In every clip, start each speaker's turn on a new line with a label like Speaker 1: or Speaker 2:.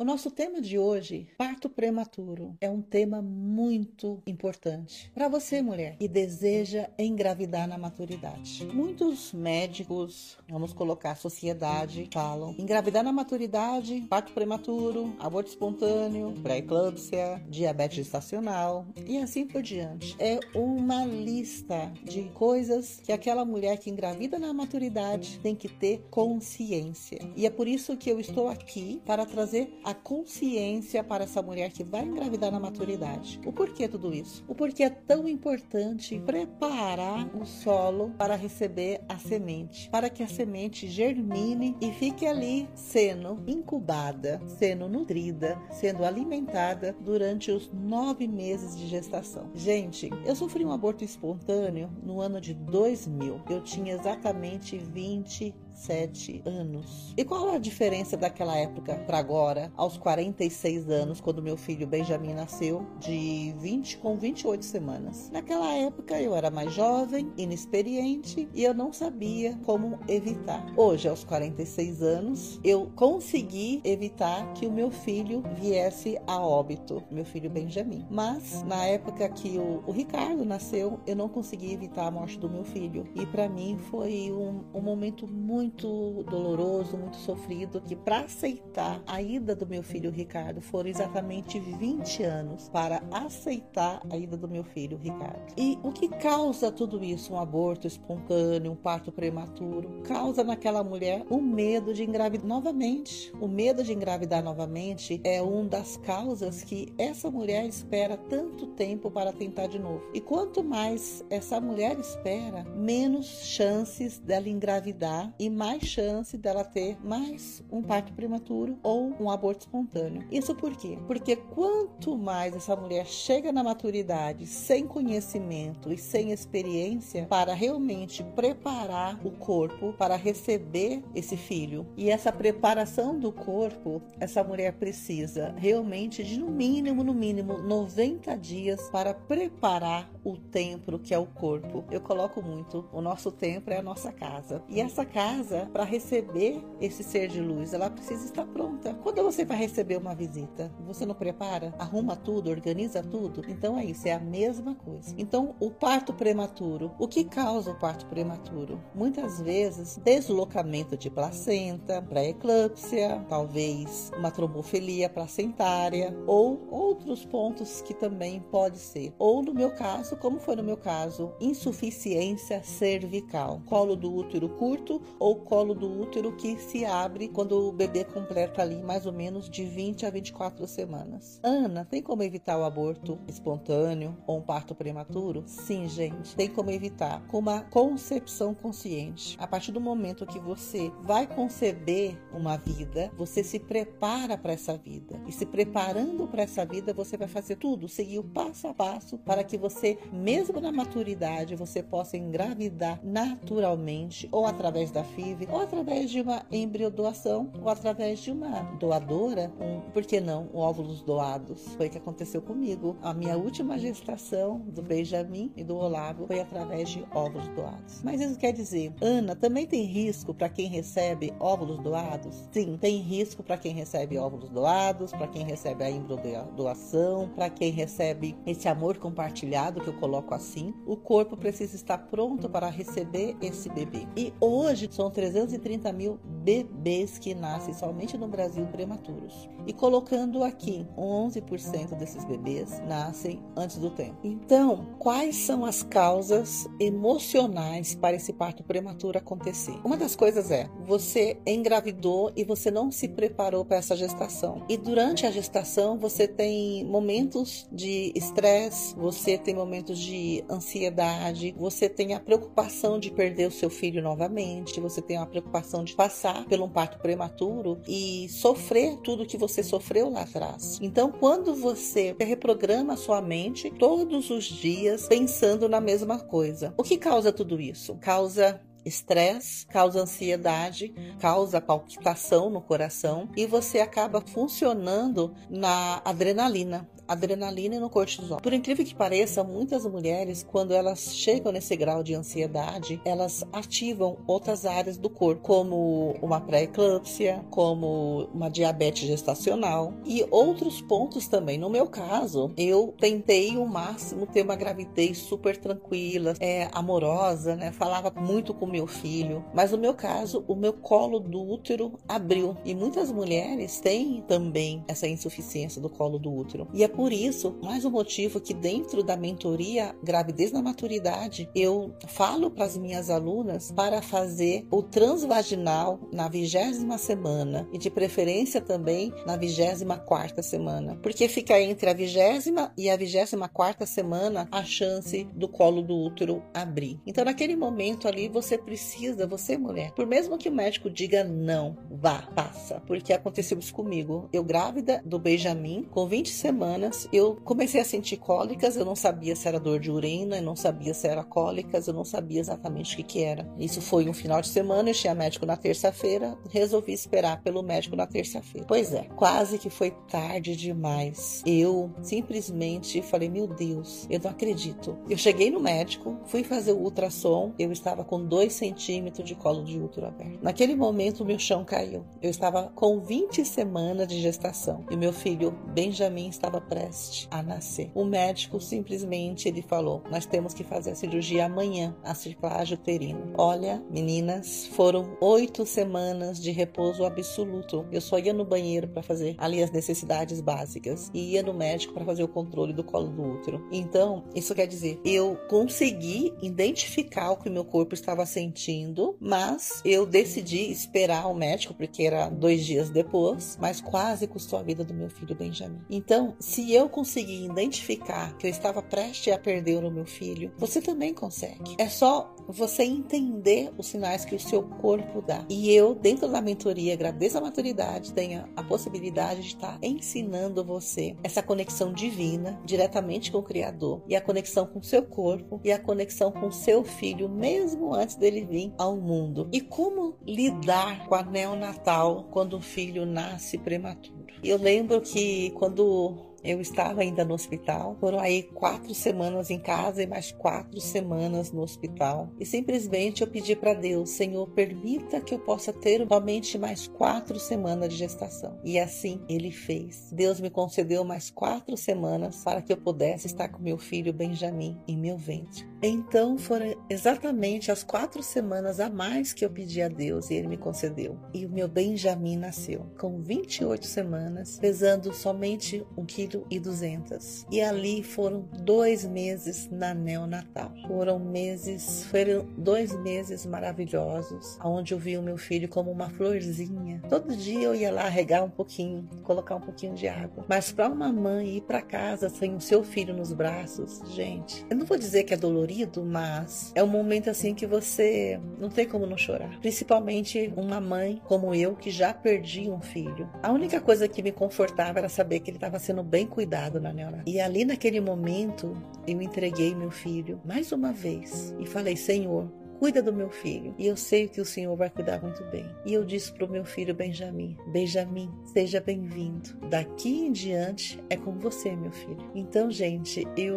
Speaker 1: O nosso tema de hoje, parto prematuro, é um tema muito importante para você, mulher, que deseja engravidar na maturidade. Muitos médicos, vamos colocar sociedade, falam engravidar na maturidade, parto prematuro, aborto espontâneo, pré-eclâmpsia, diabetes gestacional e assim por diante. É uma lista de coisas que aquela mulher que engravida na maturidade tem que ter consciência. E é por isso que eu estou aqui para trazer a consciência para essa mulher que vai engravidar na maturidade. O porquê tudo isso? O porquê é tão importante preparar o solo para receber a semente, para que a semente germine e fique ali sendo incubada, sendo nutrida, sendo alimentada durante os nove meses de gestação. Gente, eu sofri um aborto espontâneo no ano de 2000. Eu tinha exatamente 20 sete anos. E qual a diferença daquela época para agora, aos 46 anos, quando meu filho Benjamin nasceu, de 20 com 28 semanas? Naquela época eu era mais jovem, inexperiente e eu não sabia como evitar. Hoje, aos 46 anos, eu consegui evitar que o meu filho viesse a óbito, meu filho Benjamin. Mas na época que o, o Ricardo nasceu, eu não consegui evitar a morte do meu filho. E para mim foi um, um momento muito muito doloroso, muito sofrido, que para aceitar a ida do meu filho Ricardo foram exatamente 20 anos para aceitar a ida do meu filho Ricardo. E o que causa tudo isso? Um aborto espontâneo, um parto prematuro, causa naquela mulher o medo de engravidar novamente. O medo de engravidar novamente é uma das causas que essa mulher espera tanto tempo para tentar de novo. E quanto mais essa mulher espera, menos chances dela engravidar e mais chance dela ter mais um parto prematuro ou um aborto espontâneo. Isso por quê? Porque quanto mais essa mulher chega na maturidade sem conhecimento e sem experiência para realmente preparar o corpo para receber esse filho. E essa preparação do corpo, essa mulher precisa realmente de no mínimo, no mínimo 90 dias para preparar o templo que é o corpo. Eu coloco muito, o nosso templo é a nossa casa. E essa casa casa para receber esse ser de luz, ela precisa estar pronta. Quando você vai receber uma visita, você não prepara, arruma tudo, organiza tudo. Então é isso, é a mesma coisa. Então, o parto prematuro, o que causa o parto prematuro? Muitas vezes, deslocamento de placenta, pré-eclâmpsia, talvez uma trombofilia placentária ou outros pontos que também pode ser. Ou no meu caso, como foi no meu caso, insuficiência cervical, colo do útero curto ou colo do útero que se abre quando o bebê completa ali mais ou menos de 20 a 24 semanas. Ana, tem como evitar o aborto espontâneo ou um parto prematuro? Sim, gente, tem como evitar com uma concepção consciente. A partir do momento que você vai conceber uma vida, você se prepara para essa vida. E se preparando para essa vida, você vai fazer tudo, seguir o passo a passo para que você, mesmo na maturidade, você possa engravidar naturalmente ou através da filha ou através de uma embriodoação, ou através de uma doadora, um, por que não, óvulos doados. Foi o que aconteceu comigo. A minha última gestação do Benjamin e do Olavo foi através de óvulos doados. Mas isso quer dizer, Ana, também tem risco para quem recebe óvulos doados? Sim, tem risco para quem recebe óvulos doados, para quem recebe a embriodoação, para quem recebe esse amor compartilhado, que eu coloco assim. O corpo precisa estar pronto para receber esse bebê. E hoje são 330 mil bebês que nascem somente no Brasil prematuros. E colocando aqui, 11% desses bebês nascem antes do tempo. Então, quais são as causas emocionais para esse parto prematuro acontecer? Uma das coisas é, você engravidou e você não se preparou para essa gestação. E durante a gestação, você tem momentos de estresse, você tem momentos de ansiedade, você tem a preocupação de perder o seu filho novamente, você tem a preocupação de passar por um parto prematuro e sofrer tudo que você sofreu lá atrás. Então, quando você reprograma a sua mente todos os dias pensando na mesma coisa, o que causa tudo isso? Causa estresse, causa ansiedade, causa palpitação no coração e você acaba funcionando na adrenalina. Adrenalina e no cortisol. Por incrível que pareça, muitas mulheres, quando elas chegam nesse grau de ansiedade, elas ativam outras áreas do corpo, como uma pré-eclâmpsia, como uma diabetes gestacional e outros pontos também. No meu caso, eu tentei o máximo ter uma gravidez super tranquila, é, amorosa, né? Falava muito com meu filho, mas no meu caso, o meu colo do útero abriu e muitas mulheres têm também essa insuficiência do colo do útero. E é por isso, mais um motivo que dentro da mentoria Gravidez na Maturidade, eu falo para as minhas alunas para fazer o transvaginal na vigésima semana e de preferência também na vigésima quarta semana, porque fica entre a vigésima e a vigésima quarta semana a chance do colo do útero abrir. Então, naquele momento ali, você precisa, você mulher, por mesmo que o médico diga não, vá, passa, porque aconteceu isso comigo. Eu grávida do Benjamin, com 20 semanas, eu comecei a sentir cólicas, eu não sabia se era dor de urina, eu não sabia se era cólicas, eu não sabia exatamente o que, que era. Isso foi um final de semana, eu tinha médico na terça-feira, resolvi esperar pelo médico na terça-feira. Pois é, quase que foi tarde demais. Eu simplesmente falei, meu Deus, eu não acredito. Eu cheguei no médico, fui fazer o ultrassom, eu estava com 2 centímetros de colo de útero aberto. Naquele momento, meu chão caiu. Eu estava com 20 semanas de gestação e meu filho Benjamin estava prestes a nascer. O médico simplesmente ele falou: Nós temos que fazer a cirurgia amanhã, a circlagem uterina. Olha, meninas, foram oito semanas de repouso absoluto. Eu só ia no banheiro para fazer ali as necessidades básicas e ia no médico para fazer o controle do colo do útero. Então, isso quer dizer, eu consegui identificar o que meu corpo estava sentindo, mas eu decidi esperar o médico porque era dois dias depois, mas quase custou a vida do meu filho Benjamin. Então, se eu conseguir identificar que eu estava prestes a perder o meu filho, você também consegue. É só você entender os sinais que o seu corpo dá. E eu, dentro da mentoria Gravidez à Maturidade, tenho a possibilidade de estar ensinando você essa conexão divina diretamente com o Criador e a conexão com o seu corpo e a conexão com o seu filho, mesmo antes dele vir ao mundo. E como lidar com a neonatal quando o filho nasce prematuro. Eu lembro que quando eu estava ainda no hospital. Foram aí quatro semanas em casa e mais quatro semanas no hospital. E simplesmente eu pedi para Deus, Senhor, permita que eu possa ter somente mais quatro semanas de gestação. E assim ele fez. Deus me concedeu mais quatro semanas para que eu pudesse estar com meu filho Benjamin em meu ventre. Então foram exatamente as quatro semanas a mais que eu pedi a Deus e ele me concedeu. E o meu Benjamin nasceu com 28 semanas, pesando somente um quilo e duzentas. E ali foram dois meses na neonatal. Foram meses, foram dois meses maravilhosos, onde eu vi o meu filho como uma florzinha. Todo dia eu ia lá regar um pouquinho, colocar um pouquinho de água. Mas para uma mãe ir para casa sem o seu filho nos braços, gente, eu não vou dizer que é dolorido, mas é um momento assim que você não tem como não chorar. Principalmente uma mãe como eu que já perdi um filho. A única coisa que me confortava era saber que ele estava sendo bem bem cuidado na neonatal. E ali naquele momento eu entreguei meu filho mais uma vez e falei: Senhor, cuida do meu filho. E eu sei que o Senhor vai cuidar muito bem. E eu disse para o meu filho Benjamin: Benjamin, seja bem-vindo. Daqui em diante é com você, meu filho. Então, gente, eu,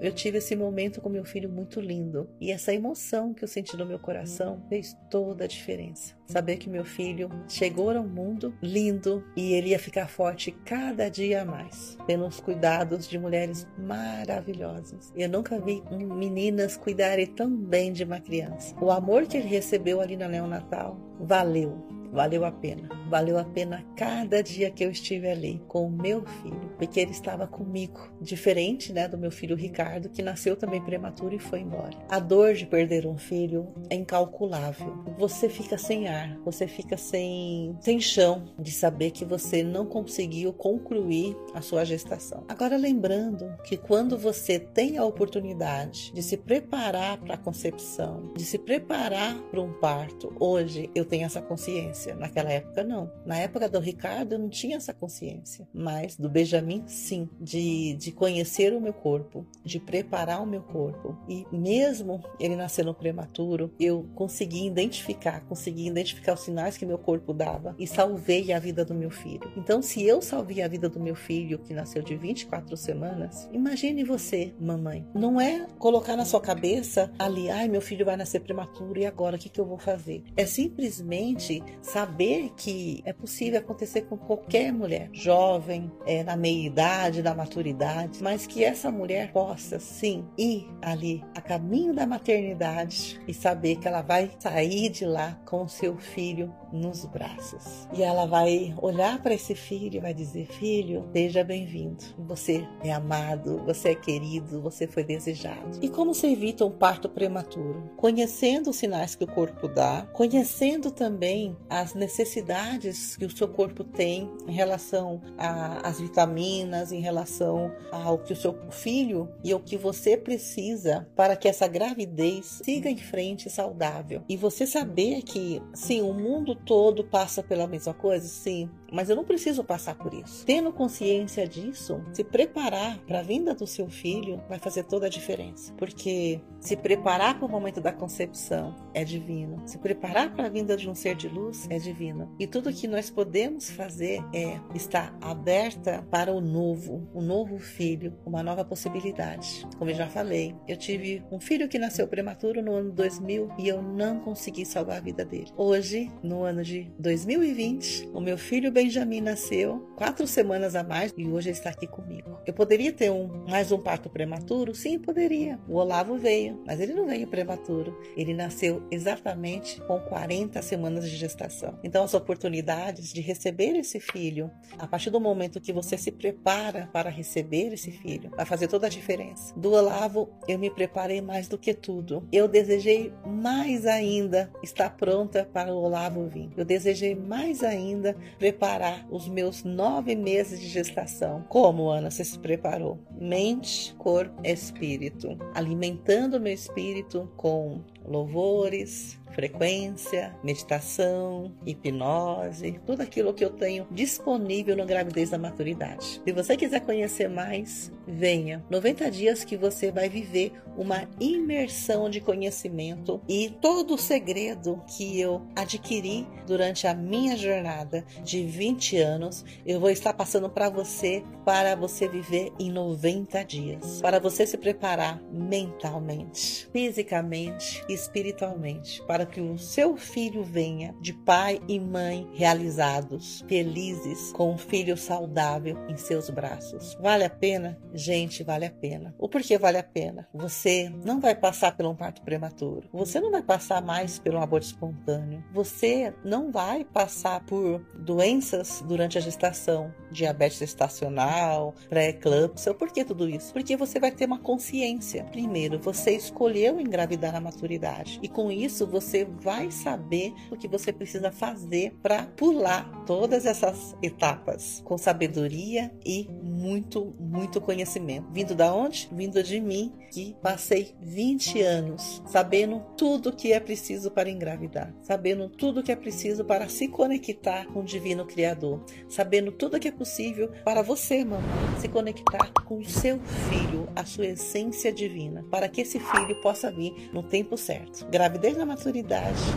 Speaker 1: eu tive esse momento com meu filho muito lindo. E essa emoção que eu senti no meu coração fez toda a diferença. Saber que meu filho chegou ao mundo lindo e ele ia ficar forte cada dia mais, tendo os cuidados de mulheres maravilhosas. Eu nunca vi meninas cuidarem tão bem de uma criança. O amor que ele recebeu ali na neonatal valeu, valeu a pena. Valeu a pena cada dia que eu estive ali com o meu filho, porque ele estava comigo, diferente, né, do meu filho Ricardo, que nasceu também prematuro e foi embora. A dor de perder um filho é incalculável. Você fica sem ar, você fica sem sem chão de saber que você não conseguiu concluir a sua gestação. Agora lembrando que quando você tem a oportunidade de se preparar para a concepção, de se preparar para um parto, hoje eu tenho essa consciência consciência. Naquela época, não. Na época do Ricardo, eu não tinha essa consciência. Mas do Benjamin, sim. De, de conhecer o meu corpo, de preparar o meu corpo. E mesmo ele nascendo prematuro, eu consegui identificar, consegui identificar os sinais que meu corpo dava e salvei a vida do meu filho. Então, se eu salvei a vida do meu filho, que nasceu de 24 semanas, imagine você, mamãe. Não é colocar na sua cabeça ali, ai, meu filho vai nascer prematuro e agora o que, que eu vou fazer? É simplesmente saber que é possível acontecer com qualquer mulher, jovem, é, na meia idade, na maturidade, mas que essa mulher possa sim ir ali a caminho da maternidade e saber que ela vai sair de lá com seu filho nos braços. E ela vai olhar para esse filho e vai dizer: Filho, seja bem-vindo. Você é amado, você é querido, você foi desejado. E como se evita um parto prematuro? Conhecendo os sinais que o corpo dá, conhecendo também as necessidades que o seu corpo tem em relação às vitaminas, em relação ao que o seu filho e o que você precisa para que essa gravidez siga em frente saudável. E você saber que, sim, o mundo todo passa pela mesma coisa, sim, mas eu não preciso passar por isso. Tendo consciência disso, se preparar para a vinda do seu filho vai fazer toda a diferença. Porque se preparar para o momento da concepção é divino. Se preparar para a vinda de um ser de luz é divino. E tudo que nós podemos fazer é estar aberta para o novo, o novo filho, uma nova possibilidade. Como eu já falei, eu tive um filho que nasceu prematuro no ano 2000 e eu não consegui salvar a vida dele. Hoje, no ano de 2020, o meu filho Benjamin nasceu quatro semanas a mais e hoje ele está aqui comigo. Eu poderia ter um, mais um parto prematuro? Sim, poderia. O Olavo veio, mas ele não veio prematuro. Ele nasceu exatamente com 40 semanas de gestação. Então, as oportunidades de receber esse filho, a partir do momento que você se prepara para receber esse filho, vai fazer toda a diferença. Do Olavo, eu me preparei mais do que tudo. Eu desejei mais ainda estar pronta para o Olavo vir. Eu desejei mais ainda preparar os meus nove meses de gestação. Como, Ana, você se preparou? Mente, corpo, espírito. Alimentando meu espírito com louvores, frequência, meditação, hipnose, tudo aquilo que eu tenho disponível no Gravidez da Maturidade. Se você quiser conhecer mais, venha. 90 dias que você vai viver uma imersão de conhecimento e todo o segredo que eu adquiri durante a minha jornada de 20 anos, eu vou estar passando para você para você viver em 90 dias, para você se preparar mentalmente, fisicamente espiritualmente, para que o seu filho venha de pai e mãe realizados, felizes, com um filho saudável em seus braços. Vale a pena? Gente, vale a pena. O porquê vale a pena? Você não vai passar por um parto prematuro. Você não vai passar mais por um aborto espontâneo. Você não vai passar por doenças durante a gestação, diabetes gestacional, pré-eclâmpsia. Por que tudo isso? Porque você vai ter uma consciência. Primeiro, você escolheu engravidar na maturidade e com isso você vai saber o que você precisa fazer para pular todas essas etapas com sabedoria e muito, muito conhecimento. Vindo da onde? Vindo de mim, que passei 20 anos sabendo tudo que é preciso para engravidar, sabendo tudo que é preciso para se conectar com o divino criador, sabendo tudo que é possível para você, mamãe, se conectar com o seu filho, a sua essência divina, para que esse filho possa vir no tempo certo. Gravidez na maturidade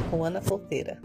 Speaker 1: com Ana Folteira.